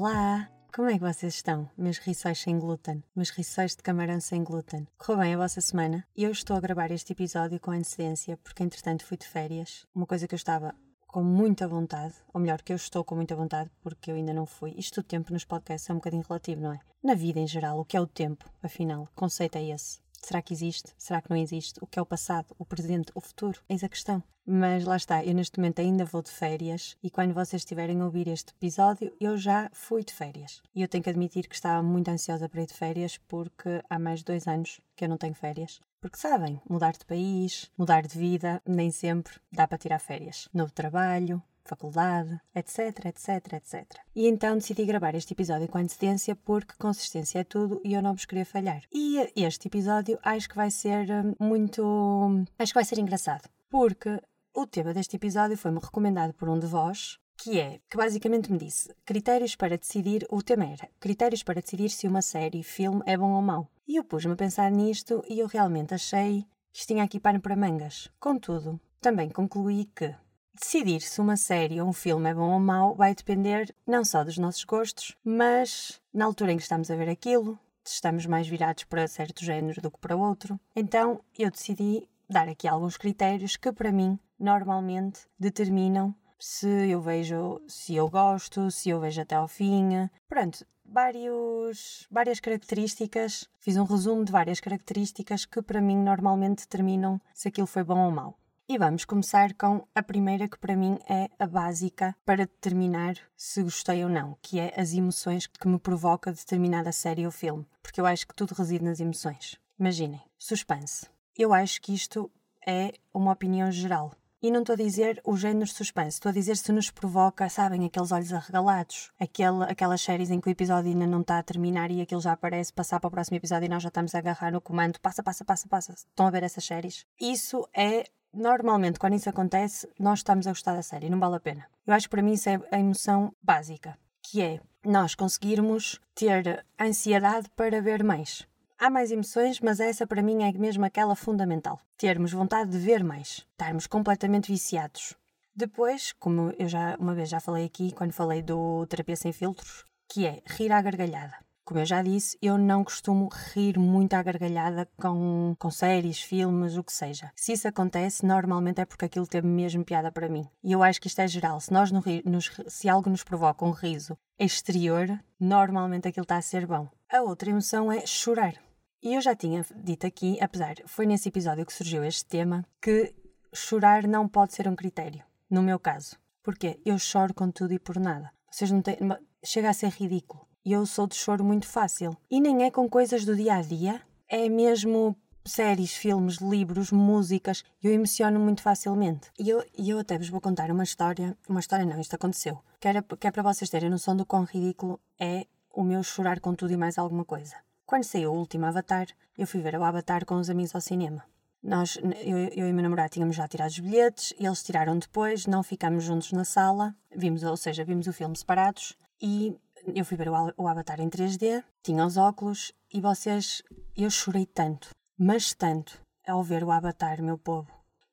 Olá! Como é que vocês estão, meus rissóis sem glúten, meus rissóis de camarão sem glúten? Correu bem a vossa semana? Eu estou a gravar este episódio com antecedência porque, entretanto, fui de férias. Uma coisa que eu estava com muita vontade, ou melhor, que eu estou com muita vontade porque eu ainda não fui. Isto do tempo nos podcasts é um bocadinho relativo, não é? Na vida em geral, o que é o tempo, afinal? Conceito é esse. Será que existe? Será que não existe? O que é o passado, o presente, o futuro? Eis a questão. Mas lá está, eu neste momento ainda vou de férias e quando vocês estiverem a ouvir este episódio, eu já fui de férias. E eu tenho que admitir que estava muito ansiosa para ir de férias porque há mais de dois anos que eu não tenho férias. Porque sabem, mudar de país, mudar de vida, nem sempre dá para tirar férias. Novo trabalho, faculdade, etc, etc, etc. E então decidi gravar este episódio com antecedência porque consistência é tudo e eu não vos queria falhar. E este episódio acho que vai ser hum, muito. acho que vai ser engraçado. Porque o tema deste episódio foi-me recomendado por um de vós, que é, que basicamente me disse, critérios para decidir, o tema era, critérios para decidir se uma série, filme é bom ou mau. E eu pus-me a pensar nisto e eu realmente achei que tinha aqui pano para mangas. Contudo, também concluí que Decidir se uma série ou um filme é bom ou mau vai depender não só dos nossos gostos, mas na altura em que estamos a ver aquilo, se estamos mais virados para certo género do que para outro. Então eu decidi dar aqui alguns critérios que para mim normalmente determinam se eu vejo, se eu gosto, se eu vejo até ao fim. Pronto, vários, várias características. Fiz um resumo de várias características que para mim normalmente determinam se aquilo foi bom ou mau. E vamos começar com a primeira que para mim é a básica para determinar se gostei ou não, que é as emoções que me provoca determinada série ou filme, porque eu acho que tudo reside nas emoções. Imaginem, suspense. Eu acho que isto é uma opinião geral. E não estou a dizer o género suspense, estou a dizer se nos provoca, sabem, aqueles olhos arregalados, aquele, aquelas séries em que o episódio ainda não está a terminar e aquilo já aparece, passar para o próximo episódio e nós já estamos a agarrar no comando, passa, passa, passa, passa. Estão a ver essas séries? Isso é normalmente, quando isso acontece, nós estamos a gostar da série, não vale a pena. Eu acho que para mim isso é a emoção básica, que é nós conseguirmos ter ansiedade para ver mais. Há mais emoções, mas essa para mim é mesmo aquela fundamental. Termos vontade de ver mais, estarmos completamente viciados. Depois, como eu já uma vez já falei aqui, quando falei do terapia sem filtros, que é rir à gargalhada. Como eu já disse, eu não costumo rir muito à gargalhada com, com séries, filmes, o que seja. Se isso acontece, normalmente é porque aquilo teve mesmo piada para mim. E eu acho que isto é geral. Se, nós nos, se algo nos provoca um riso exterior, normalmente aquilo está a ser bom. A outra emoção é chorar. E eu já tinha dito aqui, apesar, foi nesse episódio que surgiu este tema, que chorar não pode ser um critério. No meu caso. Porque eu choro com tudo e por nada. Vocês não têm. Chega a ser ridículo. E eu sou de choro muito fácil. E nem é com coisas do dia a dia, é mesmo séries, filmes, livros, músicas, eu emociono muito facilmente. E eu, eu até vos vou contar uma história, uma história não, isto aconteceu, que, era, que é para vocês terem noção do quão ridículo é o meu chorar com tudo e mais alguma coisa. Quando saiu o último Avatar, eu fui ver o Avatar com os amigos ao cinema. Nós, eu, eu e meu namorado tínhamos já tirado os bilhetes, eles tiraram depois, não ficámos juntos na sala, vimos, ou seja, vimos o filme separados e eu fui ver o, o Avatar em 3D, tinha os óculos e vocês. Eu chorei tanto, mas tanto, ao ver o Avatar, meu povo,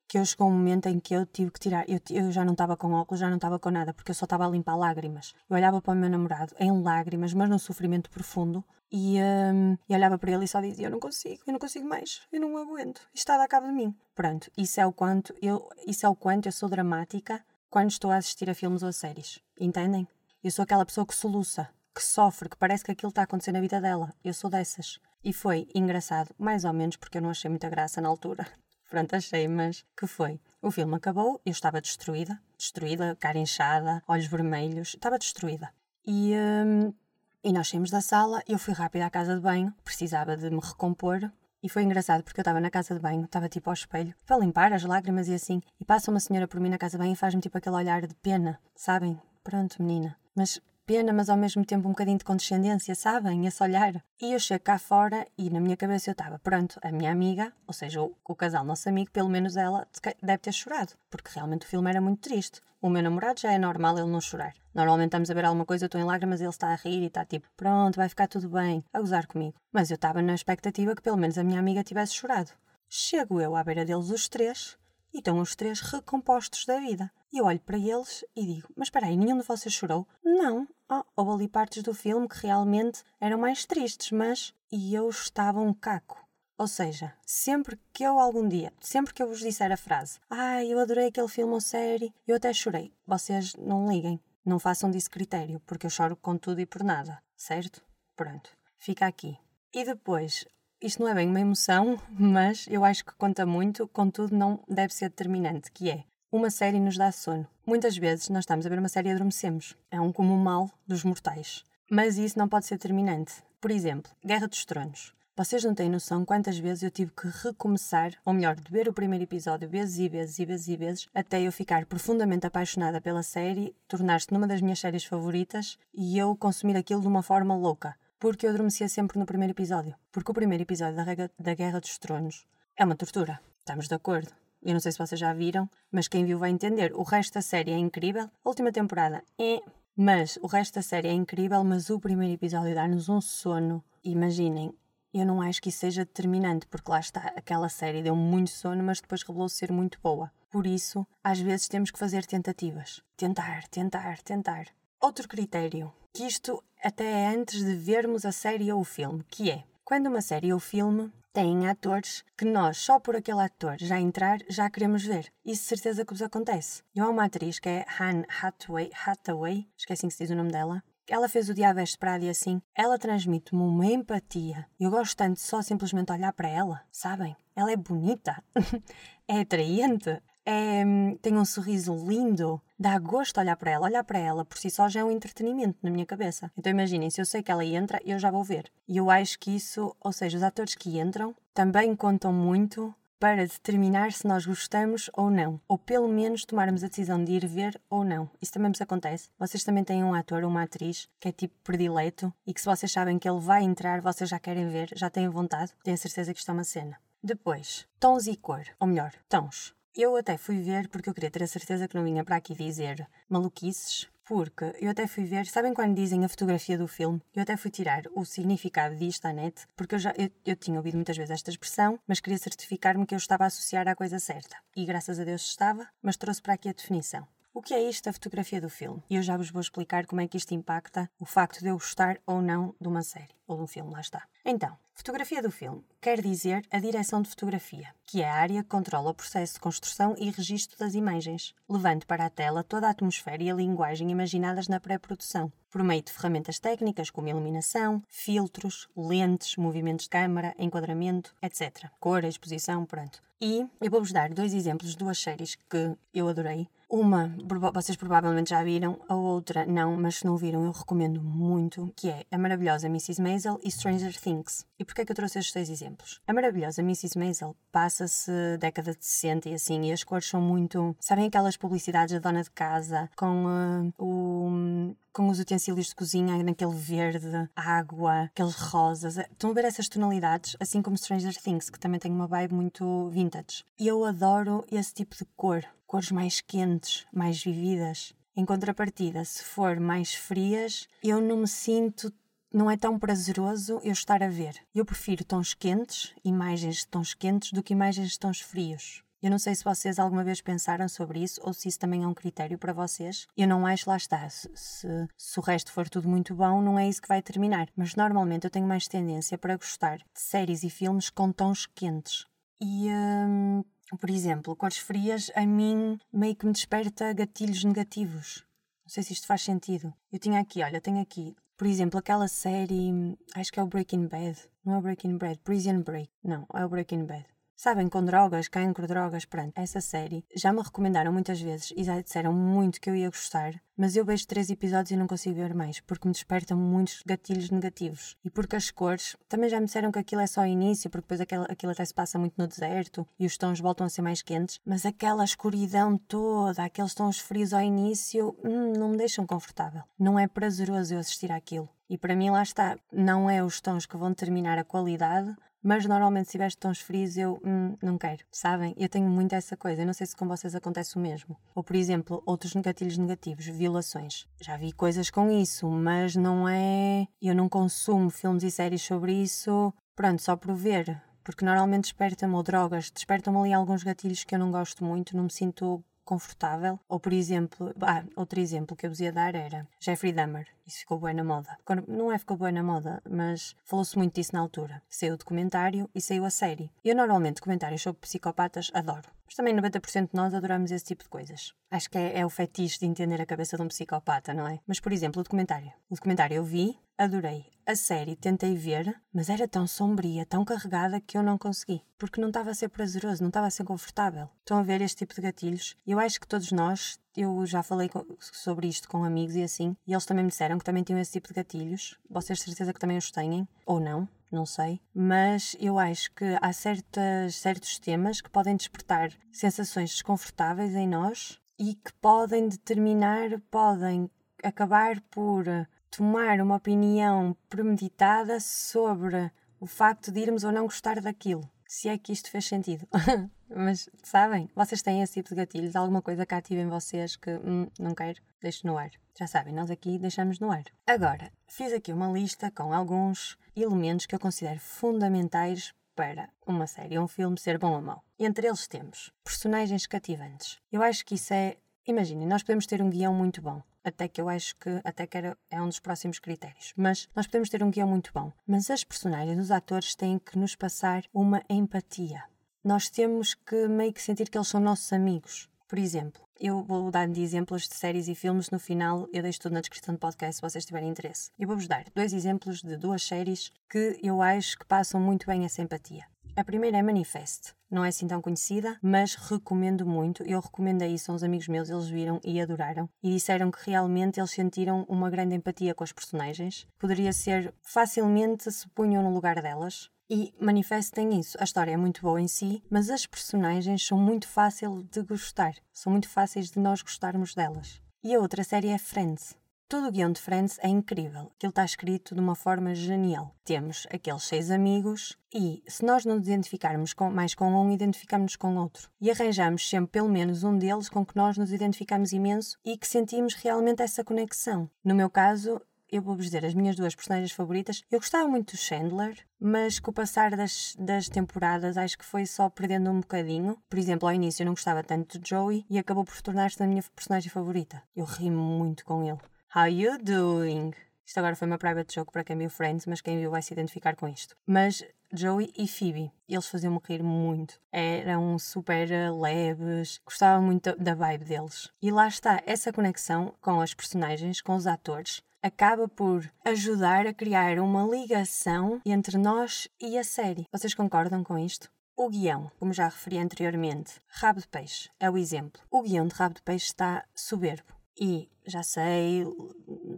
que eu chegou um momento em que eu tive que tirar. Eu, eu já não estava com óculos, já não estava com nada, porque eu só estava a limpar lágrimas. Eu olhava para o meu namorado em lágrimas, mas num sofrimento profundo, e, um, e olhava para ele e só dizia: Eu não consigo, eu não consigo mais, eu não aguento, isto está a dar cabo de mim. Pronto, isso é o quanto eu, isso é o quanto eu sou dramática quando estou a assistir a filmes ou séries. Entendem? Eu sou aquela pessoa que soluça, que sofre, que parece que aquilo está a acontecer na vida dela. Eu sou dessas. E foi engraçado, mais ou menos, porque eu não achei muita graça na altura. Pronto, achei, mas que foi? O filme acabou, eu estava destruída, destruída, cara inchada, olhos vermelhos, estava destruída. E, hum, e nós saímos da sala, eu fui rápida à casa de banho, precisava de me recompor. E foi engraçado porque eu estava na casa de banho, estava tipo ao espelho, para limpar as lágrimas e assim. E passa uma senhora por mim na casa de banho e faz-me tipo aquele olhar de pena, sabem? Pronto, menina. Mas pena, mas ao mesmo tempo um bocadinho de condescendência, sabem? Esse olhar. E eu chego cá fora e na minha cabeça eu estava, pronto, a minha amiga, ou seja, o, o casal, nosso amigo, pelo menos ela deve ter chorado, porque realmente o filme era muito triste. O meu namorado já é normal ele não chorar. Normalmente estamos a ver alguma coisa, eu estou em lágrimas, ele está a rir e está tipo, pronto, vai ficar tudo bem, a gozar comigo. Mas eu estava na expectativa que pelo menos a minha amiga tivesse chorado. Chego eu à beira deles os três e estão os três recompostos da vida. E eu olho para eles e digo: Mas espera aí, nenhum de vocês chorou? Não. Oh, houve ali partes do filme que realmente eram mais tristes, mas. E eu estava um caco. Ou seja, sempre que eu algum dia, sempre que eu vos disser a frase Ai, eu adorei aquele filme ou série, eu até chorei, vocês não liguem. Não façam disso critério, porque eu choro com tudo e por nada, certo? Pronto, fica aqui. E depois, isto não é bem uma emoção, mas eu acho que conta muito, contudo não deve ser determinante, que é uma série nos dá sono. Muitas vezes nós estamos a ver uma série e adormecemos. É um comum mal dos mortais. Mas isso não pode ser determinante. Por exemplo, Guerra dos Tronos. Vocês não têm noção quantas vezes eu tive que recomeçar, ou melhor, de ver o primeiro episódio vezes e vezes e vezes e vezes, até eu ficar profundamente apaixonada pela série, tornar-se numa das minhas séries favoritas e eu consumir aquilo de uma forma louca. Porque eu adormecia sempre no primeiro episódio. Porque o primeiro episódio da, Rega, da Guerra dos Tronos é uma tortura. Estamos de acordo. Eu não sei se vocês já viram, mas quem viu vai entender. O resto da série é incrível. A última temporada é. Mas o resto da série é incrível, mas o primeiro episódio dá-nos um sono. Imaginem, eu não acho que isso seja determinante, porque lá está, aquela série deu muito sono, mas depois revelou-se ser muito boa. Por isso, às vezes temos que fazer tentativas. Tentar, tentar, tentar. Outro critério, que isto até é antes de vermos a série ou o filme, que é quando uma série ou filme tem atores que nós, só por aquele ator já entrar, já queremos ver. Isso certeza que vos acontece. Eu há uma atriz que é Han Hathaway, Hathaway, esqueci que se diz o nome dela, ela fez o Diabo Veste Prada e assim, ela transmite-me uma empatia. Eu gosto tanto de só simplesmente olhar para ela, sabem? Ela é bonita, é atraente, é, tem um sorriso lindo, dá gosto olhar para ela. Olhar para ela por si só já é um entretenimento na minha cabeça. Então imaginem, se eu sei que ela entra, eu já vou ver. E eu acho que isso, ou seja, os atores que entram também contam muito para determinar se nós gostamos ou não, ou pelo menos tomarmos a decisão de ir ver ou não. Isso também vos acontece. Vocês também têm um ator ou uma atriz que é tipo predileto e que se vocês sabem que ele vai entrar, vocês já querem ver, já têm vontade, têm certeza que isto é uma cena. Depois, tons e cor, ou melhor, tons. Eu até fui ver porque eu queria ter a certeza que não vinha para aqui dizer maluquices, porque eu até fui ver, sabem quando dizem a fotografia do filme? Eu até fui tirar o significado disto à net, porque eu já eu, eu tinha ouvido muitas vezes esta expressão, mas queria certificar-me que eu estava a associar à coisa certa. E graças a Deus estava, mas trouxe para aqui a definição. O que é isto, a fotografia do filme? E eu já vos vou explicar como é que isto impacta o facto de eu gostar ou não de uma série, ou de um filme, lá está. Então, fotografia do filme quer dizer a direção de fotografia, que é a área que controla o processo de construção e registro das imagens, levando para a tela toda a atmosfera e a linguagem imaginadas na pré-produção, por meio de ferramentas técnicas como iluminação, filtros, lentes, movimentos de câmara, enquadramento, etc. Cor, exposição, pronto. E eu vou-vos dar dois exemplos de duas séries que eu adorei. Uma, vocês provavelmente já viram, a outra não, mas se não viram eu recomendo muito, que é a maravilhosa Mrs. Maisel e Stranger Things. E porquê é que eu trouxe estes dois exemplos? A maravilhosa Mrs. Maisel passa-se década de 60 e assim, e as cores são muito... Sabem aquelas publicidades da dona de casa com uh, o com os utensílios de cozinha naquele verde, água, aqueles rosas. Estão a ver essas tonalidades, assim como Stranger Things, que também tem uma vibe muito vintage. E eu adoro esse tipo de cor, cores mais quentes, mais vividas. Em contrapartida, se for mais frias, eu não me sinto não é tão prazeroso eu estar a ver. Eu prefiro tons quentes, imagens de tons quentes, do que imagens de tons frios. Eu não sei se vocês alguma vez pensaram sobre isso ou se isso também é um critério para vocês. Eu não acho, lá está, se, se, se, o resto for tudo muito bom, não é isso que vai terminar. Mas normalmente eu tenho mais tendência para gostar de séries e filmes com tons quentes. E, hum, por exemplo, cores frias a mim meio que me desperta gatilhos negativos. Não sei se isto faz sentido. Eu tinha aqui, olha, tenho aqui, por exemplo, aquela série, acho que é o Breaking Bad. Não é o Breaking Bad, Prison Break. Não, é o Breaking Bad. Sabem, com drogas, cancro, drogas, pronto, essa série já me recomendaram muitas vezes e já disseram muito que eu ia gostar, mas eu vejo três episódios e não consigo ver mais, porque me despertam muitos gatilhos negativos. E porque as cores, também já me disseram que aquilo é só o início, porque depois aquilo, aquilo até se passa muito no deserto e os tons voltam a ser mais quentes, mas aquela escuridão toda, aqueles tons frios ao início, hum, não me deixam confortável. Não é prazeroso eu assistir àquilo. E para mim, lá está, não é os tons que vão determinar a qualidade, mas normalmente se tiver tons frios eu hum, não quero, sabem? Eu tenho muito essa coisa, eu não sei se com vocês acontece o mesmo. Ou por exemplo, outros negativos negativos, violações. Já vi coisas com isso, mas não é. Eu não consumo filmes e séries sobre isso, pronto, só por ver porque normalmente despertam-me, ou drogas, despertam-me ali alguns gatilhos que eu não gosto muito, não me sinto confortável. Ou, por exemplo, ah, outro exemplo que eu vos ia dar era Jeffrey Dahmer. Isso ficou bem na moda. Não é ficou bem na moda, mas falou-se muito disso na altura. Saiu o documentário e saiu a série. Eu normalmente documentários sobre psicopatas adoro. Mas também 90% de nós adoramos esse tipo de coisas. Acho que é, é o fetiche de entender a cabeça de um psicopata, não é? Mas, por exemplo, o documentário. O documentário eu vi, adorei. A série tentei ver, mas era tão sombria, tão carregada que eu não consegui. Porque não estava a ser prazeroso, não estava a ser confortável. Estão a ver este tipo de gatilhos? Eu acho que todos nós, eu já falei sobre isto com amigos e assim, e eles também me disseram que também tinham esse tipo de gatilhos. Vocês certeza que também os têm? Ou não? Não sei, mas eu acho que há certas, certos temas que podem despertar sensações desconfortáveis em nós e que podem determinar, podem acabar por tomar uma opinião premeditada sobre o facto de irmos ou não gostar daquilo. Se é que isto fez sentido. Mas sabem, vocês têm esse tipo de gatilhos, alguma coisa que ative em vocês que hum, não quero, deixo no ar. Já sabem, nós aqui deixamos no ar. Agora, fiz aqui uma lista com alguns elementos que eu considero fundamentais para uma série ou um filme ser bom ou mau. Entre eles temos personagens cativantes. Eu acho que isso é. Imaginem, nós podemos ter um guião muito bom, até que eu acho que até que era, é um dos próximos critérios. Mas nós podemos ter um guião muito bom, mas as personagens, os atores têm que nos passar uma empatia. Nós temos que meio que sentir que eles são nossos amigos. Por exemplo, eu vou dar de exemplos de séries e filmes. No final, eu deixo tudo na descrição do podcast se vocês tiverem interesse. Eu vou-vos dar dois exemplos de duas séries que eu acho que passam muito bem essa empatia. A primeira é Manifest. Não é assim tão conhecida, mas recomendo muito. Eu recomendei isso a uns amigos meus, eles viram e adoraram. E disseram que realmente eles sentiram uma grande empatia com os personagens. Poderia ser facilmente se punham no lugar delas e manifestem isso. A história é muito boa em si, mas as personagens são muito fáceis de gostar, são muito fáceis de nós gostarmos delas. E a outra série é Friends. Todo o guião de Friends é incrível. Aquilo está escrito de uma forma genial. Temos aqueles seis amigos e, se nós não nos identificarmos com, mais com um, identificamos-nos com outro. E arranjamos sempre pelo menos um deles com que nós nos identificamos imenso e que sentimos realmente essa conexão. No meu caso, eu vou-vos dizer as minhas duas personagens favoritas. Eu gostava muito do Chandler, mas com o passar das, das temporadas acho que foi só perdendo um bocadinho. Por exemplo, ao início eu não gostava tanto de Joey e acabou por tornar-se a minha personagem favorita. Eu ri muito com ele. How you doing? Isto agora foi uma private joke para quem viu Friends, mas quem viu vai se identificar com isto. Mas Joey e Phoebe, eles faziam-me rir muito. Eram super leves, gostava muito da vibe deles. E lá está, essa conexão com as personagens, com os atores, acaba por ajudar a criar uma ligação entre nós e a série. Vocês concordam com isto? O guião, como já referi anteriormente, Rabo de Peixe é o exemplo. O guião de Rabo de Peixe está soberbo. E já sei,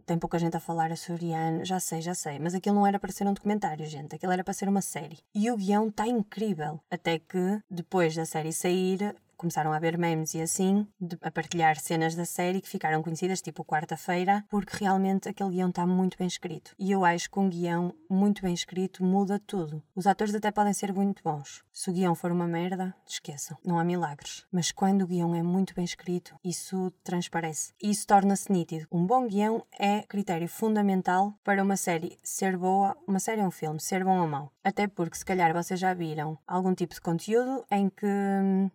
tem pouca gente a falar açoriano, já sei, já sei, mas aquilo não era para ser um documentário, gente, aquilo era para ser uma série. E o guião está incrível. Até que, depois da série sair, começaram a haver memes e assim, de, a partilhar cenas da série que ficaram conhecidas, tipo quarta-feira, porque realmente aquele guião está muito bem escrito. E eu acho que um guião muito bem escrito muda tudo. Os atores até podem ser muito bons. Se o guião for uma merda, esqueçam, não há milagres. Mas quando o guião é muito bem escrito, isso transparece. Isso torna-se nítido. Um bom guião é critério fundamental para uma série ser boa, uma série ou um filme, ser bom ou mau. Até porque, se calhar, vocês já viram algum tipo de conteúdo em que,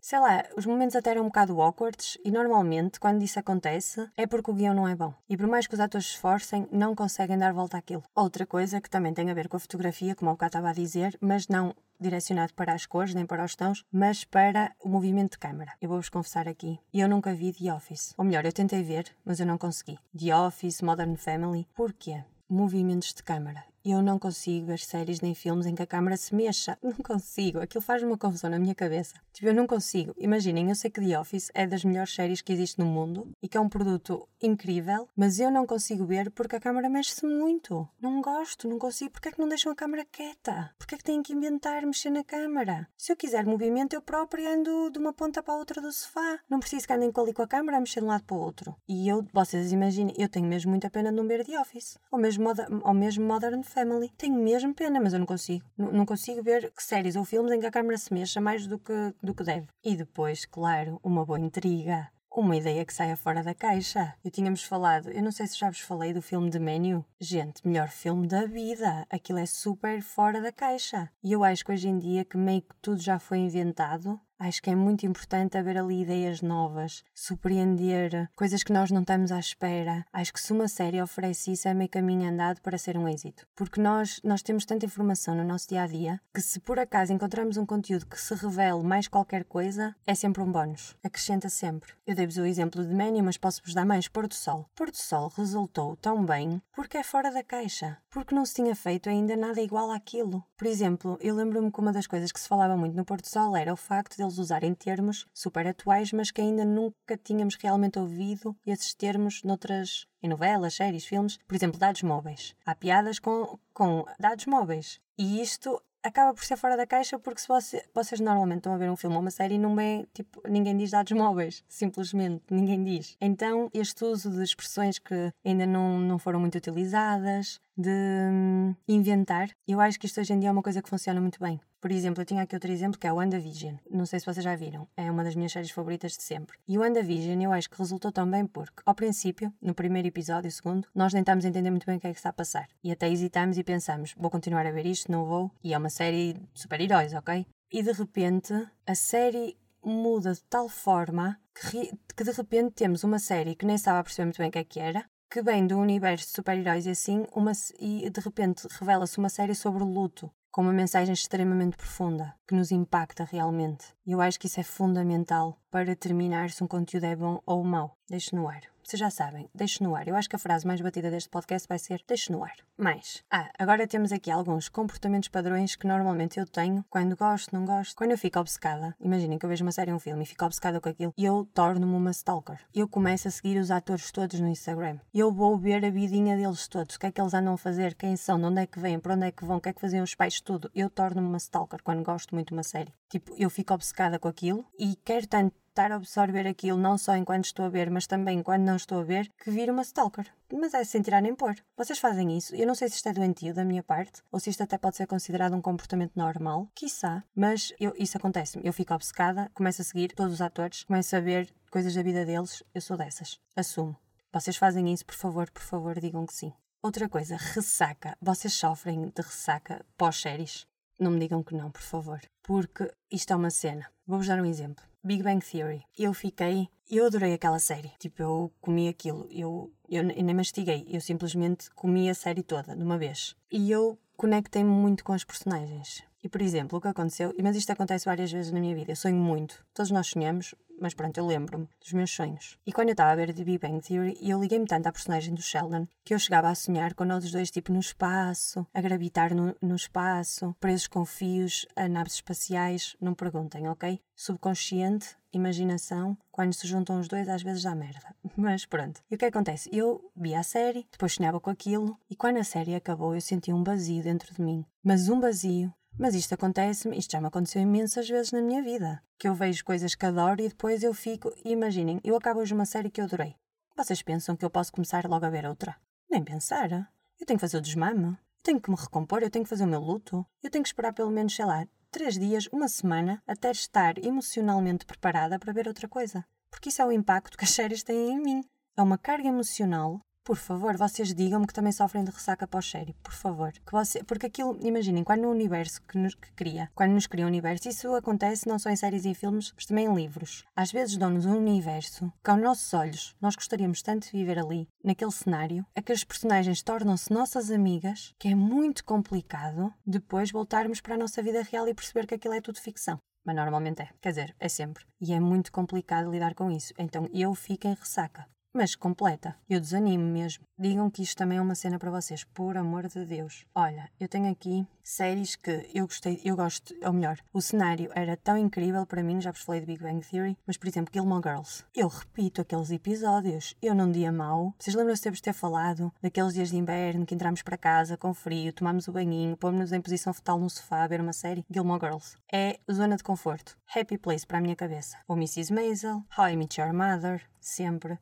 sei lá, os momentos até eram um bocado awkward e normalmente, quando isso acontece, é porque o guião não é bom. E por mais que os atores se esforcem, não conseguem dar volta àquilo. Outra coisa que também tem a ver com a fotografia, como o cá estava a dizer, mas não direcionado para as cores nem para os tons, mas para o movimento de câmera. Eu vou-vos confessar aqui, eu nunca vi The Office. Ou melhor, eu tentei ver, mas eu não consegui. The Office, Modern Family. Porquê? Movimentos de câmera eu não consigo ver séries nem filmes em que a câmera se mexa. Não consigo. Aquilo faz uma confusão na minha cabeça. Tipo, eu não consigo. Imaginem, eu sei que The Office é das melhores séries que existe no mundo e que é um produto incrível, mas eu não consigo ver porque a câmera mexe-se muito. Não gosto, não consigo. Porquê é que não deixam a câmera quieta? Porquê é que têm que inventar mexer na câmera? Se eu quiser movimento, eu própria ando de uma ponta para a outra do sofá. Não preciso que andem ali com a câmera a mexer de um lado para o outro. E eu, vocês imaginem, eu tenho mesmo muita pena de não ver The Office. Ou mesmo, ou mesmo Modern Family. Tenho mesmo pena, mas eu não consigo. N não consigo ver séries ou filmes em que a câmera se mexa mais do que, do que deve. E depois, claro, uma boa intriga. uma ideia que saia fora da caixa. Eu tínhamos falado, eu não sei se já vos falei do filme de Menu. Gente, melhor filme da vida. Aquilo é super fora da caixa. E eu acho que hoje em dia que meio que tudo já foi inventado, Acho que é muito importante haver ali ideias novas, surpreender, coisas que nós não estamos à espera. Acho que se uma série oferece isso, é meio caminho andado para ser um êxito. Porque nós, nós temos tanta informação no nosso dia a dia que, se por acaso encontramos um conteúdo que se revele mais qualquer coisa, é sempre um bónus. Acrescenta sempre. Eu dei-vos o exemplo de Manny, mas posso-vos dar mais Porto Sol. Porto Sol resultou tão bem porque é fora da caixa. Porque não se tinha feito ainda nada igual àquilo. Por exemplo, eu lembro-me que uma das coisas que se falava muito no Porto Sol era o facto deles usarem termos super atuais, mas que ainda nunca tínhamos realmente ouvido esses termos noutras em novelas, séries, filmes, por exemplo, dados móveis. Há piadas com, com dados móveis. E isto acaba por ser fora da caixa porque se você, vocês normalmente estão a ver um filme ou uma série não bem, tipo, ninguém diz dados móveis, simplesmente, ninguém diz. Então, este uso de expressões que ainda não, não foram muito utilizadas, de hum, inventar, eu acho que isto hoje em dia é uma coisa que funciona muito bem. Por exemplo, eu tinha aqui outro exemplo que é o WandaVision. Não sei se vocês já viram, é uma das minhas séries favoritas de sempre. E o WandaVision eu acho que resultou tão bem porque, ao princípio, no primeiro episódio, segundo, nós tentámos entender muito bem o que é que está a passar. E até hesitamos e pensamos, vou continuar a ver isto, não vou. E é uma série de super-heróis, ok? E de repente, a série muda de tal forma que de repente temos uma série que nem estava a perceber muito bem o que é que era, que vem do universo de super-heróis e assim, uma, e de repente revela-se uma série sobre luto com uma mensagem extremamente profunda que nos impacta realmente. E eu acho que isso é fundamental para determinar se um conteúdo é bom ou mau. Deixe no ar. Vocês já sabem, deixe no ar. Eu acho que a frase mais batida deste podcast vai ser deixe no ar. Mas, ah, agora temos aqui alguns comportamentos padrões que normalmente eu tenho quando gosto, não gosto. Quando eu fico obcecada, imaginem que eu vejo uma série ou um filme e fico obcecada com aquilo, eu torno-me uma stalker. Eu começo a seguir os atores todos no Instagram. Eu vou ver a vidinha deles todos, o que é que eles andam a fazer, quem são, de onde é que vêm, para onde é que vão, o que é que faziam os pais, tudo. Eu torno-me uma stalker quando gosto muito de uma série. Tipo, eu fico obcecada com aquilo e quero tanto estar a absorver aquilo não só enquanto estou a ver, mas também enquanto não estou a ver, que vira uma stalker. Mas é sem tirar nem pôr. Vocês fazem isso. Eu não sei se isto é doentio da minha parte, ou se isto até pode ser considerado um comportamento normal, quiçá, mas eu, isso acontece-me. Eu fico obcecada, começo a seguir todos os atores, começo a ver coisas da vida deles, eu sou dessas. Assumo. Vocês fazem isso, por favor, por favor, digam que sim. Outra coisa, ressaca. Vocês sofrem de ressaca pós-séries? Não me digam que não, por favor. Porque isto é uma cena. Vou-vos dar um exemplo. Big Bang Theory. Eu fiquei. Eu adorei aquela série. Tipo, eu comi aquilo. Eu, eu, nem mastiguei. Eu simplesmente comi a série toda, de uma vez. E eu conectei-me muito com os personagens. E, por exemplo, o que aconteceu, mas isto acontece várias vezes na minha vida, eu sonho muito. Todos nós sonhamos, mas pronto, eu lembro-me dos meus sonhos. E quando eu estava a ver The Big Bang Theory, eu liguei-me tanto à personagem do Sheldon que eu chegava a sonhar com nós dois, tipo, no espaço, a gravitar no, no espaço, presos com fios a naves espaciais. Não perguntem, ok? Subconsciente, imaginação, quando se juntam os dois, às vezes dá merda. Mas pronto. E o que acontece? Eu vi a série, depois sonhava com aquilo, e quando a série acabou, eu senti um vazio dentro de mim. Mas um vazio mas isto acontece-me, isto já me aconteceu imensas vezes na minha vida. Que eu vejo coisas que adoro e depois eu fico. Imaginem, eu acabo hoje uma série que eu adorei. Vocês pensam que eu posso começar logo a ver outra? Nem pensar. Eu tenho que fazer o desmame. Eu tenho que me recompor, eu tenho que fazer o meu luto. Eu tenho que esperar pelo menos, sei lá, três dias, uma semana, até estar emocionalmente preparada para ver outra coisa. Porque isso é o impacto que as séries têm em mim. É uma carga emocional por favor, vocês digam-me que também sofrem de ressaca pós-série, por favor. Que você, porque aquilo, imaginem, quando no universo que, nos, que cria, quando nos cria um universo, isso acontece não só em séries e filmes, mas também em livros. Às vezes dão-nos um universo que aos nossos olhos nós gostaríamos tanto de viver ali, naquele cenário, é que as personagens tornam-se nossas amigas, que é muito complicado depois voltarmos para a nossa vida real e perceber que aquilo é tudo ficção. Mas normalmente é, quer dizer, é sempre. E é muito complicado lidar com isso. Então eu fico em ressaca mas completa. Eu desanimo mesmo. Digam que isto também é uma cena para vocês, por amor de Deus. Olha, eu tenho aqui séries que eu gostei, eu gosto, ou melhor, o cenário era tão incrível para mim, já vos falei de Big Bang Theory, mas por exemplo, Gilmore Girls. Eu repito aqueles episódios. Eu num dia mau, vocês lembram-se de ter falado daqueles dias de inverno que entramos para casa com frio, tomamos o banhinho, pomos-nos em posição fetal no sofá a ver uma série? Gilmore Girls. É zona de conforto. Happy place para a minha cabeça. Ou Mrs. Maisel, How I Met Your Mother, sempre.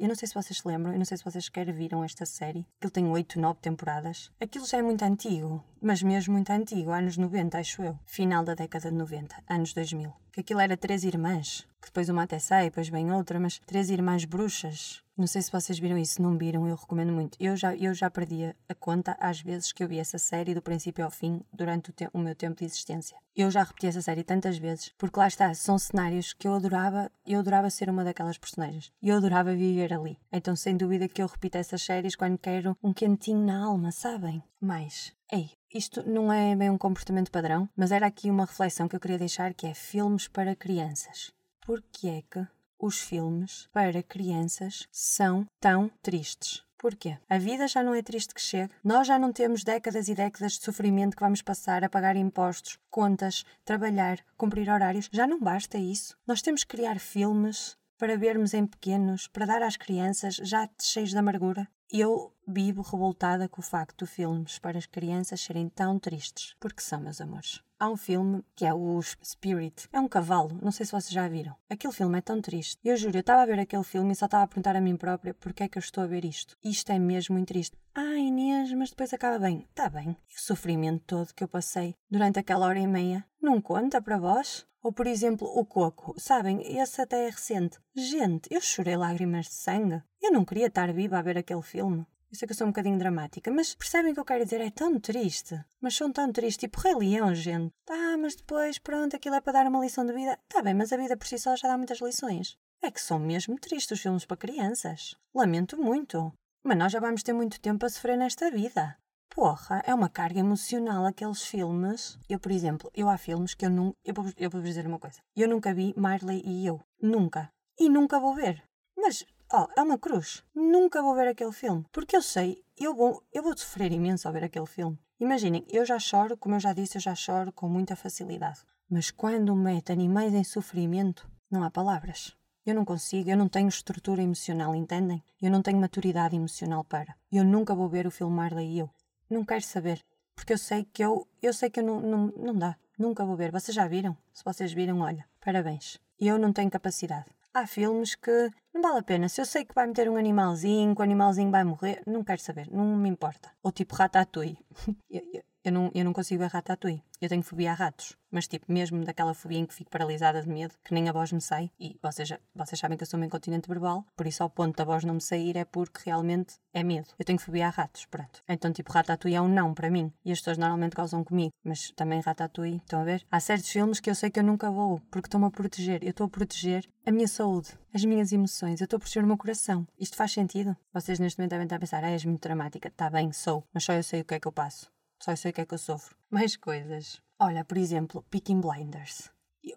Eu não sei se vocês se lembram, eu não sei se vocês sequer viram esta série. Aquilo tem 8, 9 temporadas. Aquilo já é muito antigo, mas mesmo muito antigo, anos 90, acho eu. Final da década de 90, anos 2000. Que aquilo era três irmãs. que depois uma até sai, depois vem outra, mas Três Irmãs Bruxas. Não sei se vocês viram isso, não viram, eu recomendo muito. Eu já, eu já perdi a conta às vezes que eu vi essa série do princípio ao fim durante o, te o meu tempo de existência. Eu já repeti essa série tantas vezes, porque lá está, são cenários que eu adorava, eu adorava ser uma daquelas personagens. E eu adorava viver ali. Então, sem dúvida que eu repito essas séries quando quero um quentinho na alma, sabem? Mas, ei, isto não é bem um comportamento padrão, mas era aqui uma reflexão que eu queria deixar que é filmes para crianças. Porquê é que os filmes para crianças são tão tristes. Porquê? A vida já não é triste que chegue. Nós já não temos décadas e décadas de sofrimento que vamos passar a pagar impostos, contas, trabalhar, cumprir horários. Já não basta isso. Nós temos que criar filmes para vermos em pequenos, para dar às crianças já cheios de amargura. Eu vivo revoltada com o facto de filmes para as crianças serem tão tristes. Porque são, meus amores. Há um filme que é o Spirit. É um cavalo, não sei se vocês já viram. Aquele filme é tão triste. Eu juro, eu estava a ver aquele filme e só estava a perguntar a mim própria porque é que eu estou a ver isto. Isto é mesmo muito triste. Ah, Inês, mas depois acaba bem. Está bem. E o sofrimento todo que eu passei durante aquela hora e meia não conta para vós? Ou, por exemplo, o coco. Sabem, esse até é recente. Gente, eu chorei lágrimas de sangue. Eu não queria estar viva a ver aquele filme. Eu sei que eu sou um bocadinho dramática, mas percebem o que eu quero dizer? É tão triste. Mas são tão tristes, tipo Rei Leão, gente. Tá, mas depois, pronto, aquilo é para dar uma lição de vida. Tá bem, mas a vida por si só já dá muitas lições. É que são mesmo tristes os filmes para crianças. Lamento muito. Mas nós já vamos ter muito tempo a sofrer nesta vida. Porra, é uma carga emocional aqueles filmes. Eu, por exemplo, eu há filmes que eu nunca. Eu vou, eu vou dizer uma coisa. Eu nunca vi Marley e eu. Nunca. E nunca vou ver. Mas Oh, é uma cruz. Nunca vou ver aquele filme. Porque eu sei, eu vou, eu vou sofrer imenso ao ver aquele filme. Imaginem, eu já choro, como eu já disse, eu já choro com muita facilidade. Mas quando mete animais em sofrimento, não há palavras. Eu não consigo, eu não tenho estrutura emocional, entendem? Eu não tenho maturidade emocional para. Eu nunca vou ver o filme Marley e eu. Não quero saber. Porque eu sei que eu, eu sei que eu não, não, não dá. Nunca vou ver. Vocês já viram? Se vocês viram, olha, parabéns. Eu não tenho capacidade há filmes que não vale a pena. Se eu sei que vai meter um animalzinho, que o animalzinho vai morrer, não quero saber, não me importa. Ou tipo Ratatouille. eu, não, eu não consigo ver Ratatouille. Eu tenho fobia a ratos. Mas tipo, mesmo daquela fobia em que fico paralisada de medo, que nem a voz me sai, e vocês, vocês sabem que eu sou uma incontinente verbal, por isso ao ponto da voz não me sair é porque realmente é medo. Eu tenho fobia a ratos, pronto. Então tipo, Ratatouille é um não para mim. E as pessoas normalmente causam comigo. Mas também Ratatouille, estão a ver? Há certos filmes que eu sei que eu nunca vou, porque estão-me a proteger. Eu estou a proteger a minha saúde, as minhas emoções, eu estou a proteger o meu coração. Isto faz sentido? Vocês neste momento devem estar a pensar, ah, és muito dramática. Está bem, sou, mas só eu sei o que é que eu passo. Só sei o que é que eu sofro. Mais coisas. Olha, por exemplo, Picking Blinders.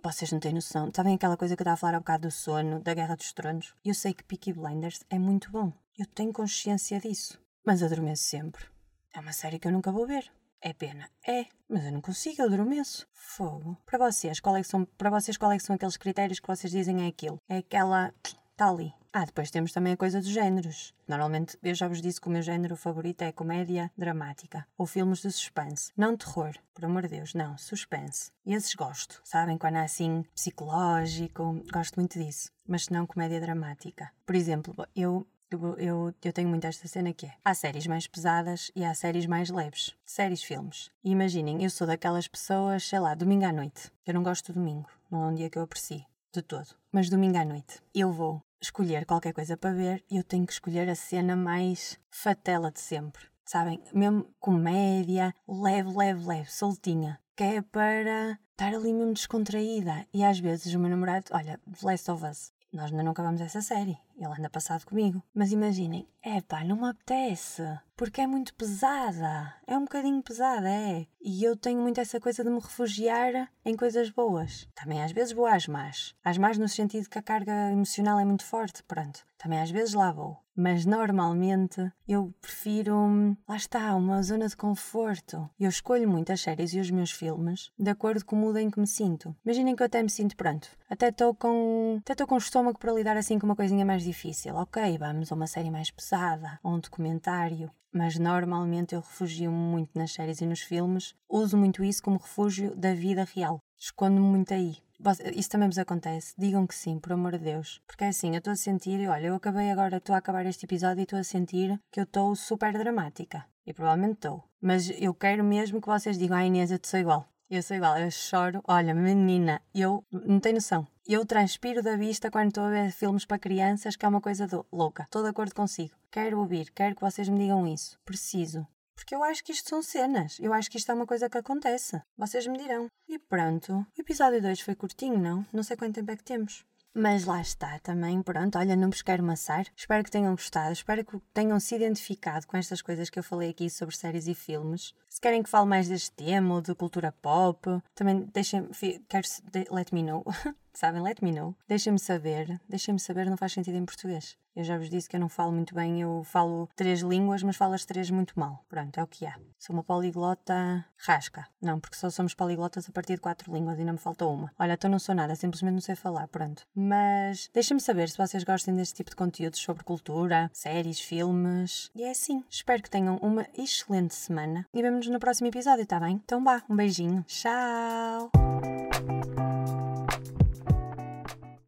Vocês não têm noção. Sabem aquela coisa que eu estava a falar há bocado do sono, da Guerra dos Tronos? Eu sei que Peaky Blinders é muito bom. Eu tenho consciência disso. Mas adormeço sempre. É uma série que eu nunca vou ver. É pena. É, mas eu não consigo, eu adormeço. Fogo. Para vocês, qual é que são, para vocês, qual é que são aqueles critérios que vocês dizem é aquilo? É aquela. Está ali. Ah, depois temos também a coisa dos géneros. Normalmente, eu já vos disse que o meu género favorito é comédia dramática ou filmes de suspense. Não terror, por amor de Deus, não, suspense. E esses gosto, sabem? Quando é assim psicológico, gosto muito disso. Mas não comédia dramática. Por exemplo, eu eu, eu, tenho muito esta cena que é: há séries mais pesadas e há séries mais leves. Séries, filmes. E imaginem, eu sou daquelas pessoas, sei lá, domingo à noite. Eu não gosto de domingo, não é um dia que eu aprecio, de todo. Mas domingo à noite, eu vou escolher qualquer coisa para ver eu tenho que escolher a cena mais fatela de sempre. Sabem? Mesmo comédia, leve, leve, leve, soltinha. Que é para estar ali mesmo descontraída. E às vezes o meu namorado, olha, The Last of Us, nós ainda não acabamos essa série. Ele anda passado comigo. Mas imaginem, é pá, não me apetece. Porque é muito pesada. É um bocadinho pesada, é. E eu tenho muito essa coisa de me refugiar em coisas boas. Também às vezes vou às más. Às más no sentido que a carga emocional é muito forte, pronto. Também às vezes lá vou mas normalmente eu prefiro, lá está, uma zona de conforto. Eu escolho muito as séries e os meus filmes de acordo com o mood em que me sinto. Imaginem que eu até me sinto pronto, até estou com, até estou com o estômago para lidar assim com uma coisinha mais difícil. Ok, vamos a uma série mais pesada, ou um documentário. Mas normalmente eu refugio-me muito nas séries e nos filmes, uso muito isso como refúgio da vida real. Escondo-me muito aí. Isso também vos acontece? Digam que sim, por amor de Deus. Porque é assim, eu estou a sentir, olha, eu acabei agora, estou a acabar este episódio e estou a sentir que eu estou super dramática. E provavelmente estou. Mas eu quero mesmo que vocês digam, ah Inês, eu sou igual. Eu sou igual, eu choro. Olha, menina, eu não tenho noção. Eu transpiro da vista quando estou a ver filmes para crianças, que é uma coisa do... louca. Estou de acordo consigo. Quero ouvir, quero que vocês me digam isso. Preciso. Porque eu acho que isto são cenas. Eu acho que isto é uma coisa que acontece. Vocês me dirão. E pronto. O episódio 2 foi curtinho, não? Não sei quanto tempo é que temos. Mas lá está também, pronto, olha, não vos quero maçar. Espero que tenham gostado, espero que tenham se identificado com estas coisas que eu falei aqui sobre séries e filmes. Se querem que fale mais deste tema ou de cultura pop, também deixem, quero, let me know. Sabem, let me know. Deixem-me saber. Deixem-me saber, não faz sentido em português. Eu já vos disse que eu não falo muito bem, eu falo três línguas, mas falo as três muito mal. Pronto, é o que há. Sou uma poliglota rasca. Não, porque só somos poliglotas a partir de quatro línguas e ainda me falta uma. Olha, então não sou nada, simplesmente não sei falar, pronto. Mas deixem-me saber se vocês gostam deste tipo de conteúdos sobre cultura, séries, filmes. E é assim. Espero que tenham uma excelente semana e vemo-nos no próximo episódio, tá bem? Então vá, um beijinho. Tchau!